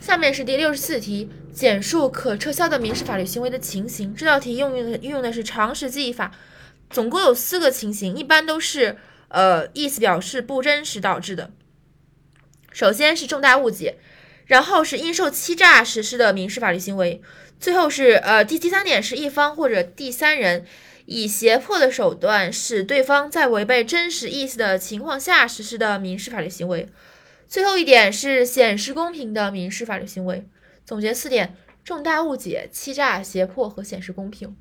下面是第六十四题，简述可撤销的民事法律行为的情形。这道题用用的运用的是常识记忆法，总共有四个情形，一般都是呃意思表示不真实导致的。首先是重大误解，然后是因受欺诈实施的民事法律行为，最后是呃第第三点是一方或者第三人以胁迫的手段使对方在违背真实意思的情况下实施的民事法律行为。最后一点是显示公平的民事法律行为。总结四点：重大误解、欺诈、胁迫和显示公平。